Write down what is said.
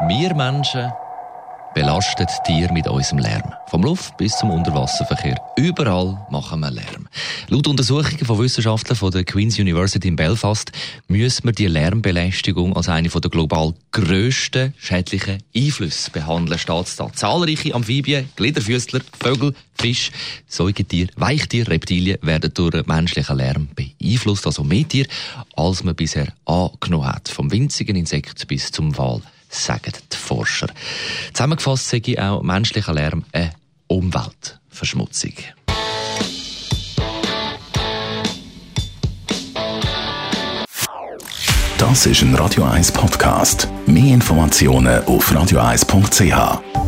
Wir Menschen belastet Tiere mit unserem Lärm. Vom Luft- bis zum Unterwasserverkehr. Überall machen wir Lärm. Laut Untersuchungen von Wissenschaftlern von der Queen's University in Belfast müssen wir die Lärmbelästigung als eine der global grössten schädlichen Einflüsse behandeln, steht. Zahlreiche Amphibien, Gliederfüßler, Vögel, Fisch, Säugetiere, Weichtiere, Reptilien werden durch menschlichen Lärm beeinflusst, also mehr Tiere, als man bisher angenommen hat. Vom winzigen Insekt bis zum Wal sagen die Forscher. Zusammengefasst sage auch menschlicher Lärm eine Umweltverschmutzung. Das ist ein Radio 1 Podcast. Mehr Informationen auf radio1.ch.